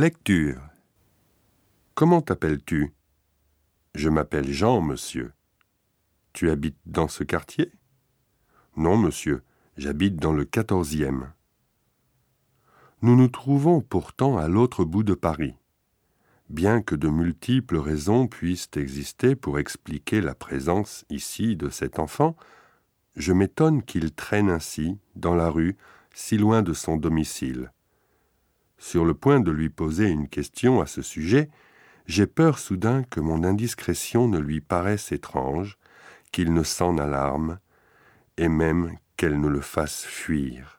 Lecture. Comment t'appelles-tu? Je m'appelle Jean, monsieur. Tu habites dans ce quartier? Non, monsieur, j'habite dans le quatorzième. Nous nous trouvons pourtant à l'autre bout de Paris. Bien que de multiples raisons puissent exister pour expliquer la présence ici de cet enfant, je m'étonne qu'il traîne ainsi, dans la rue, si loin de son domicile. Sur le point de lui poser une question à ce sujet, j'ai peur soudain que mon indiscrétion ne lui paraisse étrange, qu'il ne s'en alarme, et même qu'elle ne le fasse fuir.